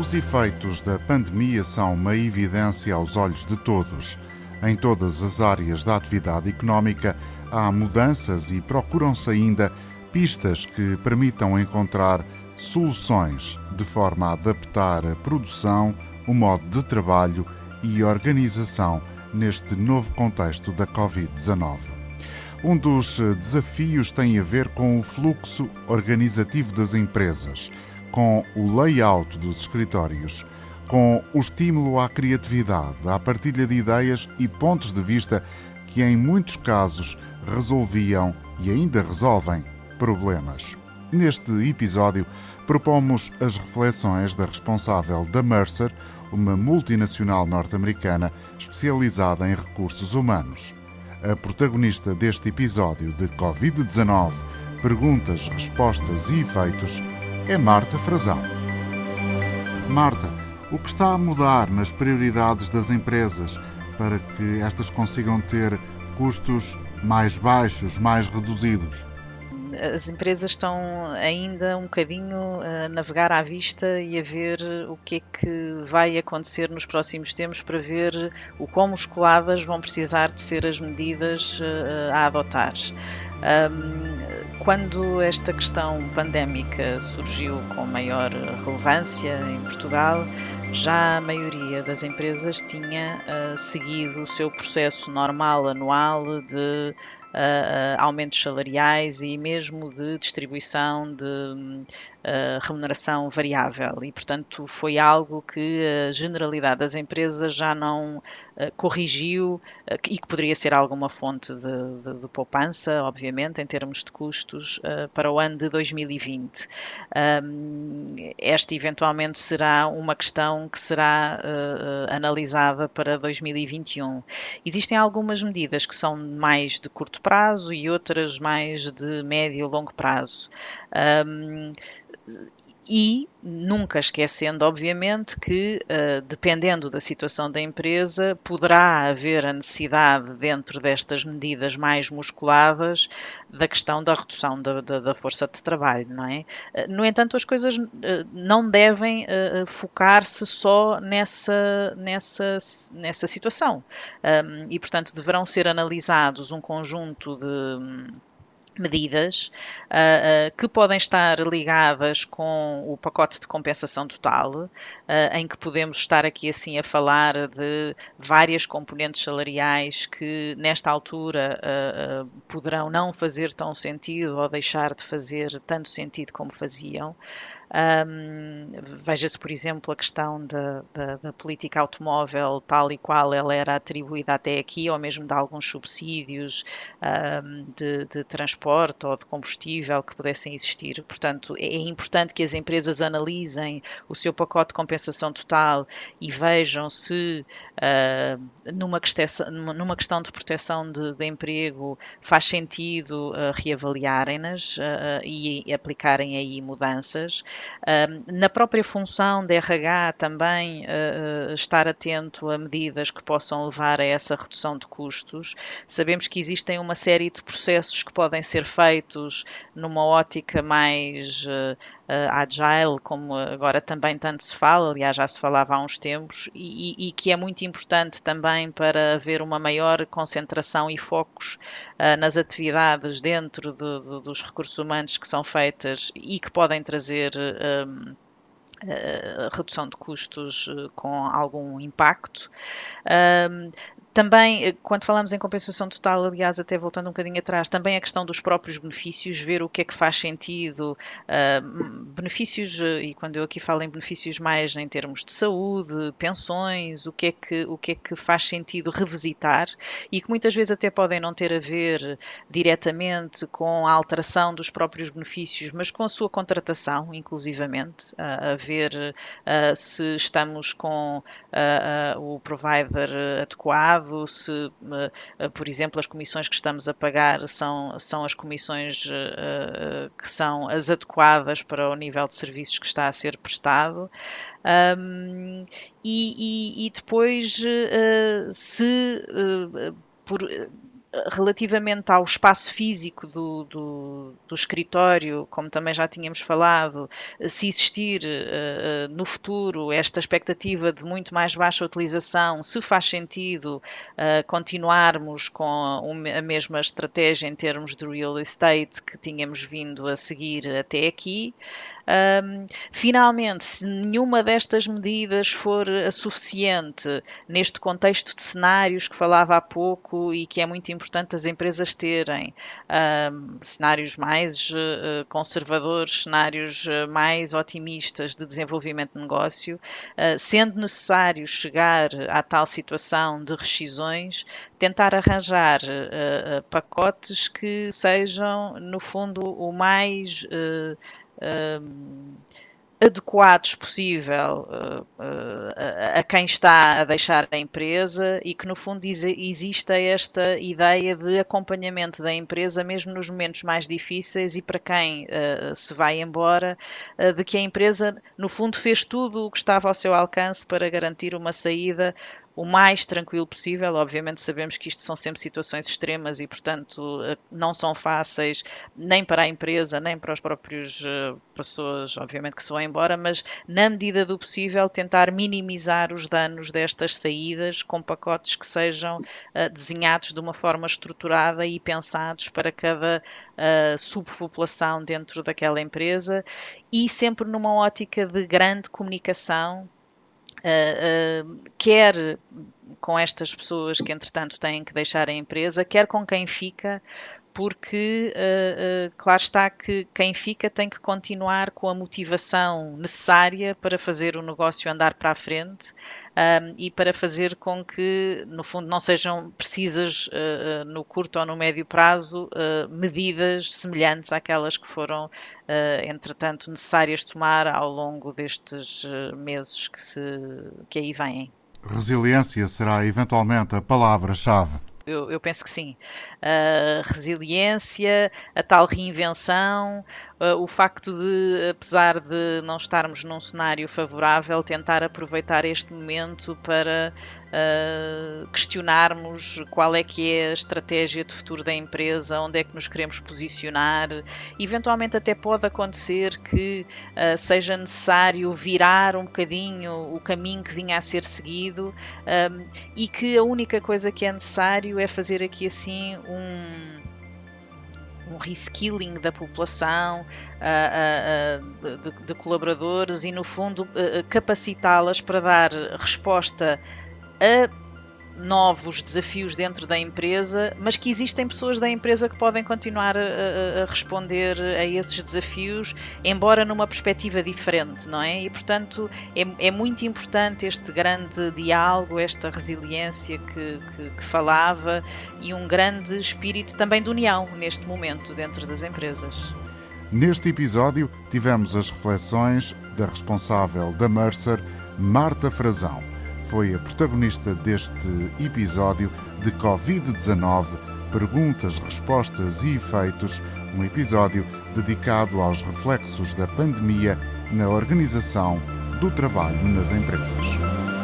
Os efeitos da pandemia são uma evidência aos olhos de todos. Em todas as áreas da atividade económica há mudanças e procuram-se ainda pistas que permitam encontrar soluções de forma a adaptar a produção, o modo de trabalho e organização neste novo contexto da Covid-19. Um dos desafios tem a ver com o fluxo organizativo das empresas com o layout dos escritórios, com o estímulo à criatividade, à partilha de ideias e pontos de vista que, em muitos casos, resolviam e ainda resolvem problemas. Neste episódio, propomos as reflexões da responsável da Mercer, uma multinacional norte-americana especializada em recursos humanos. A protagonista deste episódio de Covid-19, perguntas, respostas e efeitos é Marta Frazão. Marta, o que está a mudar nas prioridades das empresas para que estas consigam ter custos mais baixos, mais reduzidos? As empresas estão ainda um bocadinho a navegar à vista e a ver o que é que vai acontecer nos próximos tempos para ver o quão musculadas vão precisar de ser as medidas eh, a adotar. quando esta questão pandémica surgiu com maior relevância em Portugal, já a maioria das empresas tinha uh, seguido o seu processo normal anual de aumentos salariais e mesmo de distribuição de remuneração variável. E, portanto, foi algo que a generalidade das empresas já não corrigiu e que poderia ser alguma fonte de, de, de poupança, obviamente, em termos de custos para o ano de 2020. Um, esta eventualmente será uma questão que será analisada para 2021. Existem algumas medidas que são mais de curto prazo e outras mais de médio e longo prazo. E nunca esquecendo, obviamente, que uh, dependendo da situação da empresa, poderá haver a necessidade, dentro destas medidas mais musculadas, da questão da redução da, da, da força de trabalho, não é? Uh, no entanto, as coisas uh, não devem focar-se só nessa, nessa, nessa situação. Um, e, portanto, deverão ser analisados um conjunto de medidas uh, uh, que podem estar ligadas com o pacote de compensação total, uh, em que podemos estar aqui assim a falar de várias componentes salariais que nesta altura poderão não fazer tão sentido ou deixar de fazer tanto sentido como faziam. Um, Veja-se, por exemplo, a questão da, da, da, política automóvel tal e qual ela era atribuída até aqui, ou mesmo de alguns subsídios um, de, de, transporte ou de combustível que pudessem existir. Portanto, é, é importante que as empresas analisem o seu pacote de compensação total e vejam se uh, numa, questão, numa questão de proteção de, de emprego faz sentido uh, reavaliarem-nas uh, e aplicarem aí mudanças na própria função de RH também uh, estar atento a medidas que possam levar a essa redução de custos. Sabemos que existem uma série de processos que podem ser feitos numa ótica mais uh, agile, como agora também tanto se fala, aliás já se falava há uns tempos, e, e que é muito importante também para haver uma maior concentração e focos uh, nas atividades dentro de, de, dos recursos humanos que são feitas e que podem trazer um, redução de custos com algum impacto. Também, eh, quando falamos em compensação total, aliás, até voltando um bocadinho atrás, também a questão dos próprios benefícios, ver o que é que faz sentido, uh, benefícios, eh, e quando eu aqui falo em benefícios mais em termos de saúde, pensões, o que é que, o que, é que faz sentido revisitar e que muitas vezes até podem não ter a ver diretamente com a alteração dos próprios benefícios, mas com a sua contratação, inclusivamente, uh, a ver uh, se estamos com o provider adequado se, eh, por exemplo, as comissões que estamos a pagar são, são as comissões uh, que são as adequadas para o nível de serviços que está a ser prestado. Um, e, e, e, depois, se por relativamente ao espaço físico do, do, do, escritório, como também já tínhamos falado, se existir uh, no futuro esta expectativa de muito mais baixa utilização, se faz sentido uh, continuarmos com a mesma estratégia em termos de real estate que tínhamos vindo a seguir até aqui. Um, finalmente, se nenhuma destas medidas for a suficiente neste contexto de cenários que falava há pouco e que é muito importante as empresas terem, um, cenários mais uh, conservadores, cenários uh, mais otimistas de desenvolvimento de negócio, uh, sendo necessário chegar à tal situação de rescisões, tentar arranjar pacotes que sejam, no fundo, o mais adequados possível uh, uh, a quem está a deixar a empresa e que no fundo exista esta ideia de acompanhamento da empresa mesmo nos momentos mais difíceis e para quem uh, se vai embora de que a empresa no fundo fez tudo o que estava ao seu alcance para garantir uma saída o mais tranquilo possível. Obviamente sabemos que isto são sempre situações extremas e, portanto, eh, não são fáceis nem para a empresa, nem para os próprios uh, pessoas, obviamente, que se vão embora, mas na medida do possível tentar minimizar os danos destas saídas com pacotes que sejam uh, desenhados de uma forma estruturada e pensados para cada subpopulação dentro daquela empresa e sempre numa ótica de grande comunicação Uh, uh, quer com estas pessoas que, entretanto, têm que deixar a empresa, quer com quem fica, porque uh, uh, claro está que quem fica tem que continuar com a motivação necessária para fazer o negócio andar para a frente um, e para fazer com que, no fundo, não sejam precisas uh, no curto ou no médio prazo medidas semelhantes àquelas que foram, entretanto, necessárias tomar ao longo destes meses que, se, que aí vêm. Resiliência será eventualmente a palavra-chave eu, eu penso que sim. A resiliência, a tal reinvenção, o facto de, apesar de não estarmos num cenário favorável, tentar aproveitar este momento para uh, questionarmos qual é que é a estratégia de futuro da empresa, onde é que nos queremos posicionar. Eventualmente até pode acontecer que uh, seja necessário virar um bocadinho o caminho que vinha a ser seguido um, e que a única coisa que é necessário é fazer aqui assim um um reskilling da população, uh, uh, de, de, colaboradores e, no fundo, capacitá-las para dar resposta a novos desafios dentro da empresa, mas que existem pessoas da empresa que podem continuar a, a, responder a esses desafios, embora numa perspectiva diferente, não é? E portanto é, é muito importante este grande diálogo, esta resiliência que, que, que falava e um grande espírito também de união neste momento dentro das empresas. Neste episódio tivemos as reflexões da responsável da Mercer, Marta Frazão foi a protagonista deste episódio de Covid-19 Perguntas, Respostas e Efeitos, um episódio dedicado aos reflexos da pandemia na organização do trabalho nas empresas.